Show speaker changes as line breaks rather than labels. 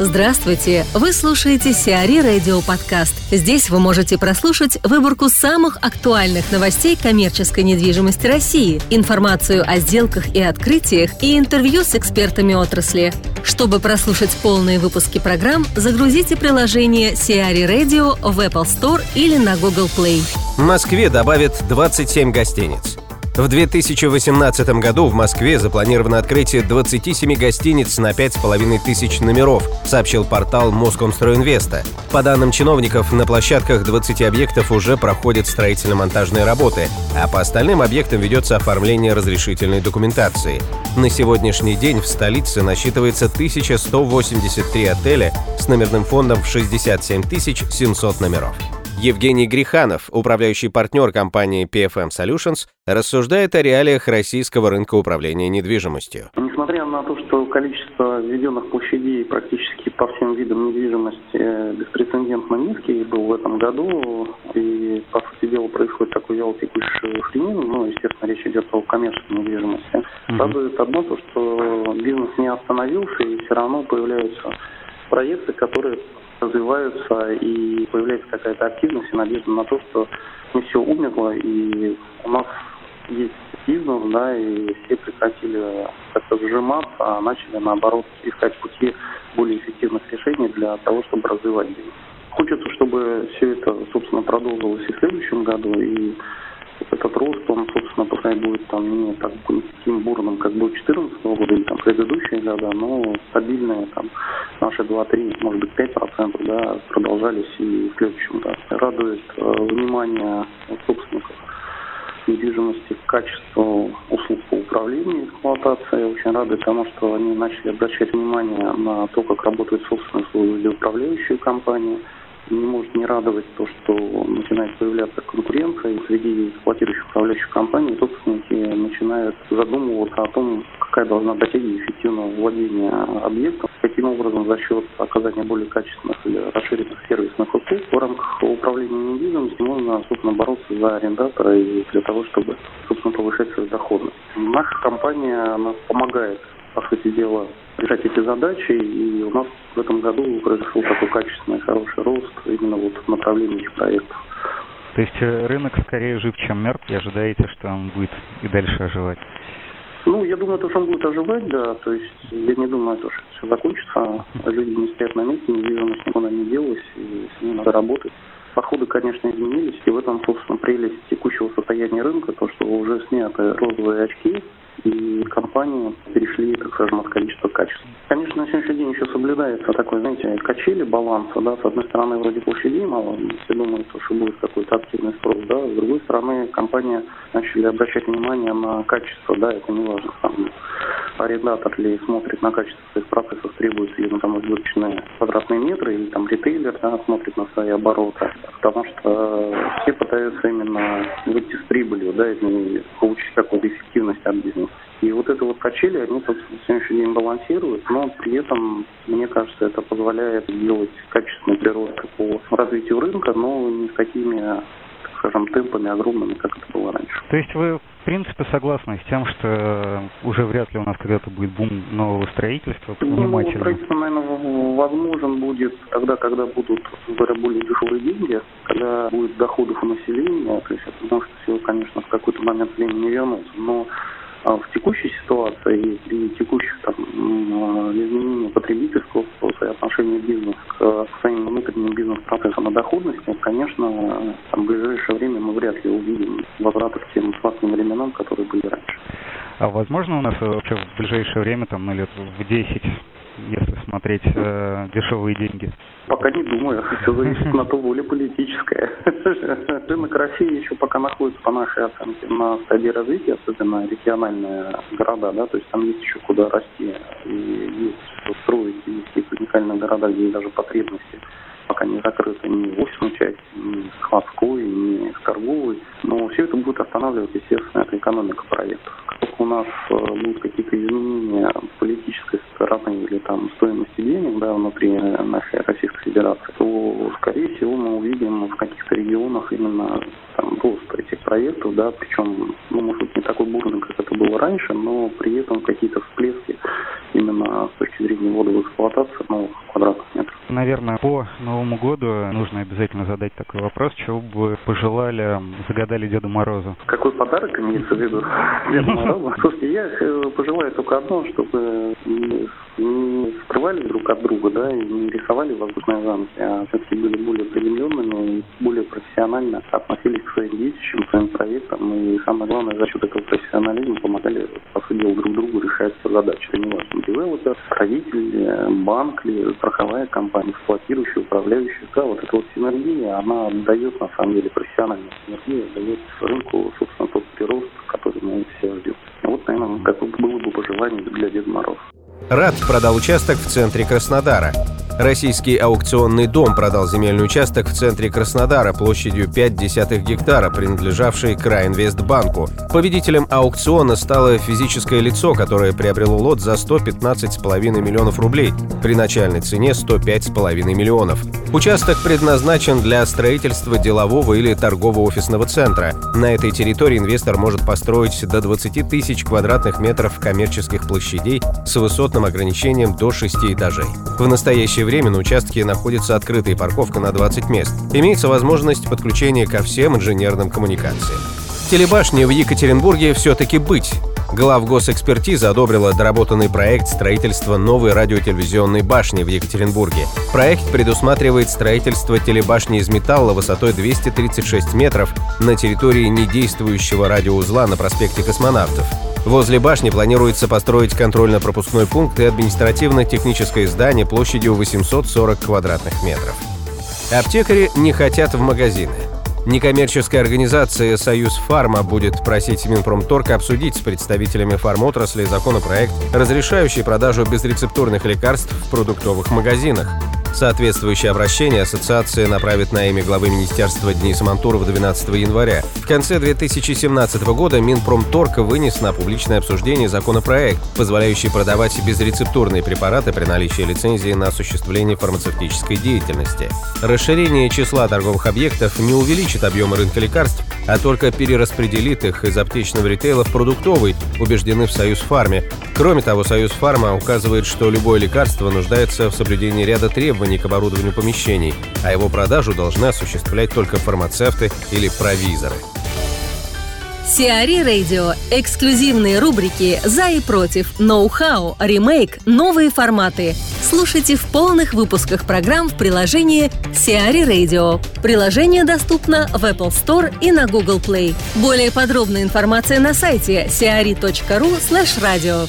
Здравствуйте! Вы слушаете Сиари Радио Подкаст. Здесь вы можете прослушать выборку самых актуальных новостей коммерческой недвижимости России, информацию о сделках и открытиях и интервью с экспертами отрасли. Чтобы прослушать полные выпуски программ, загрузите приложение Сиари Radio в Apple Store или на Google Play.
В Москве добавят 27 гостиниц. В 2018 году в Москве запланировано открытие 27 гостиниц на 5,5 тысяч номеров, сообщил портал Москомстройинвеста. По данным чиновников, на площадках 20 объектов уже проходят строительно-монтажные работы, а по остальным объектам ведется оформление разрешительной документации. На сегодняшний день в столице насчитывается 1183 отеля с номерным фондом в 67 700 номеров. Евгений Гриханов, управляющий партнер компании PFM Solutions, рассуждает о реалиях российского рынка управления недвижимостью.
Несмотря на то, что количество введенных площадей практически по всем видам недвижимости беспрецедентно низкий был в этом году, и, по сути дела, происходит такой вялотекущий хренин, ну, естественно, речь идет о коммерческой недвижимости. Радует одно то, что бизнес не остановился, и все равно появляются проекты, которые развиваются и появляется какая-то активность и надежда на то, что не все умерло и у нас есть бизнес, да, и все прекратили как-то сжиматься, а начали наоборот искать пути более эффективных решений для того, чтобы развивать бизнес. Хочется, чтобы все это, собственно, продолжилось и в следующем году, и этот рост, он, собственно, пускай будет там не так, таким бурным, как был 2014 года или там предыдущие года, но стабильные там наши 2-3, может быть 5% да, продолжались и в следующем году. Радует э, внимание собственников недвижимости к качеству услуг по управлению эксплуатацией. Очень рады тому, что они начали обращать внимание на то, как работают собственные услуги для управляющей компании не может не радовать то, что начинает появляться конкуренция, и среди эксплуатирующих управляющих компаний собственники начинают задумываться о том, какая должна быть эффективного владения объектом, каким образом за счет оказания более качественных или расширенных сервисных услуг в рамках управления недвижимостью можно, собственно, бороться за арендатора и для того, чтобы, собственно, повышать свою доходность. Наша компания она помогает по сути дела, решать эти задачи. И у нас в этом году произошел такой качественный, хороший рост именно вот в направлении этих проектов.
То есть э, рынок скорее жив, чем мертв, и ожидаете, что он будет и дальше оживать?
Ну, я думаю, то, что он будет оживать, да. То есть я не думаю, что все закончится. Люди не стоят на месте, недвижимость никуда не делась, и с ней надо работать. Подходы, конечно, изменились, и в этом, собственно, прелесть текущего состояния рынка, то, что уже сняты розовые очки, и компании перешли, так скажем, от количества к качеству. Конечно, на сегодняшний день еще соблюдается такой, знаете, качели баланса, да, с одной стороны, вроде площадей мало, все думают, что будет какой-то активный спрос, да, с другой стороны, компания начали обращать внимание на качество, да, это не важно, там, арендатор ли смотрит на качество своих процессов, требуется ли, там, избыточные квадратные метры, или там ритейлер, да, смотрит на свои обороты, потому что все пытаются именно выйти с прибылью, да, и получить какую-то эффективность от бизнеса. И вот это вот качели, они, собственно, на сегодняшний день балансируют, но при этом, мне кажется, это позволяет делать качественный прирост по развитию рынка, но не с такими скажем, темпами огромными, как это было раньше.
То есть вы, в принципе, согласны с тем, что уже вряд ли у нас когда-то будет бум нового строительства?
Ну, строительство, наверное, возможен будет тогда, когда будут, говоря, более дешевые деньги, когда будет доходов у населения, то есть это может все, конечно, в какой-то момент времени вернуться, но в текущей ситуации и текущих там, изменениях потребительского спроса и отношения бизнеса к своим внутренним бизнес-процессам и доходности, конечно, там, в ближайшее время мы вряд ли увидим возврата к тем сладким временам, которые были раньше.
А возможно у нас вообще в ближайшее время, там, на лет в 10, если смотреть э, дешевые деньги?
Пока не думаю. Все зависит на то воля политическая. Рынок России еще пока находится, по нашей оценке, на стадии развития, особенно региональные города, да, то есть там есть еще куда расти, и есть что строить, есть уникальные города, где даже потребности пока не закрыты ни в офисной части, ни складской, ни торговой. Но все это будет останавливать, естественно, это экономика проектов. Как только у нас э, будут какие-то изменения политической стороны или там стоимости денег да, внутри нашей Российской Федерации, то, скорее всего, мы увидим в каких-то регионах именно там, рост этих проектов, да, причем, ну, может быть, не такой бурный, как это было раньше, но при этом какие-то всплески именно с точки зрения ввода в эксплуатацию эксплуатация новых квадратных метров.
Наверное, по Новому году нужно обязательно задать такой вопрос, чего бы пожелали, загадали Деду Морозу?
Какой подарок имеется в виду Деду Морозу? Слушайте, я э, пожелаю только одно, чтобы не скрывали друг от друга, да, и не рисовали воздушные замки, а все-таки были более приземленными и более профессионально относились к своим детищам, к своим проектам, и самое главное, за счет этого профессионализма помогали, по сути друг другу решать задачи. Это не важно, девелопер, правитель, банк ли, страховая компания, эксплуатирующая, управляющая, да, вот эта вот синергия, она дает, на самом деле, профессиональная синергия, дает рынку, собственно, тот прирост, который мы все ждем. Вот, наверное, какое было бы пожелание для Деда Мороза.
РАД продал участок в центре Краснодара. Российский аукционный дом продал земельный участок в центре Краснодара площадью 5 десятых гектара, принадлежавший Краинвестбанку. Победителем аукциона стало физическое лицо, которое приобрело лот за 115,5 миллионов рублей при начальной цене 105,5 миллионов. Участок предназначен для строительства делового или торгово-офисного центра. На этой территории инвестор может построить до 20 тысяч квадратных метров коммерческих площадей с высотным ограничением до 6 этажей. В настоящее настоящее время на участке находится открытая парковка на 20 мест. Имеется возможность подключения ко всем инженерным коммуникациям. Телебашни в Екатеринбурге все-таки быть. Глав госэкспертиза одобрила доработанный проект строительства новой радиотелевизионной башни в Екатеринбурге. Проект предусматривает строительство телебашни из металла высотой 236 метров на территории недействующего радиоузла на проспекте Космонавтов. Возле башни планируется построить контрольно-пропускной пункт и административно-техническое здание площадью 840 квадратных метров. Аптекари не хотят в магазины. Некоммерческая организация «Союз Фарма» будет просить Минпромторг обсудить с представителями фармотрасли законопроект, разрешающий продажу безрецептурных лекарств в продуктовых магазинах. Соответствующее обращение ассоциация направит на имя главы министерства Дениса Мантурова 12 января. В конце 2017 года Минпромторг вынес на публичное обсуждение законопроект, позволяющий продавать безрецептурные препараты при наличии лицензии на осуществление фармацевтической деятельности. Расширение числа торговых объектов не увеличит объемы рынка лекарств, а только перераспределит их из аптечного ритейла в продуктовый, убеждены в Союз Фарме. Кроме того, Союз Фарма указывает, что любое лекарство нуждается в соблюдении ряда требований требований к оборудованию помещений, а его продажу должны осуществлять только фармацевты или провизоры.
Сиари Радио. Эксклюзивные рубрики «За и против», «Ноу-хау», «Ремейк», «Новые форматы». Слушайте в полных выпусках программ в приложении Сиари Radio. Приложение доступно в Apple Store и на Google Play. Более подробная информация на сайте siari.ru slash radio.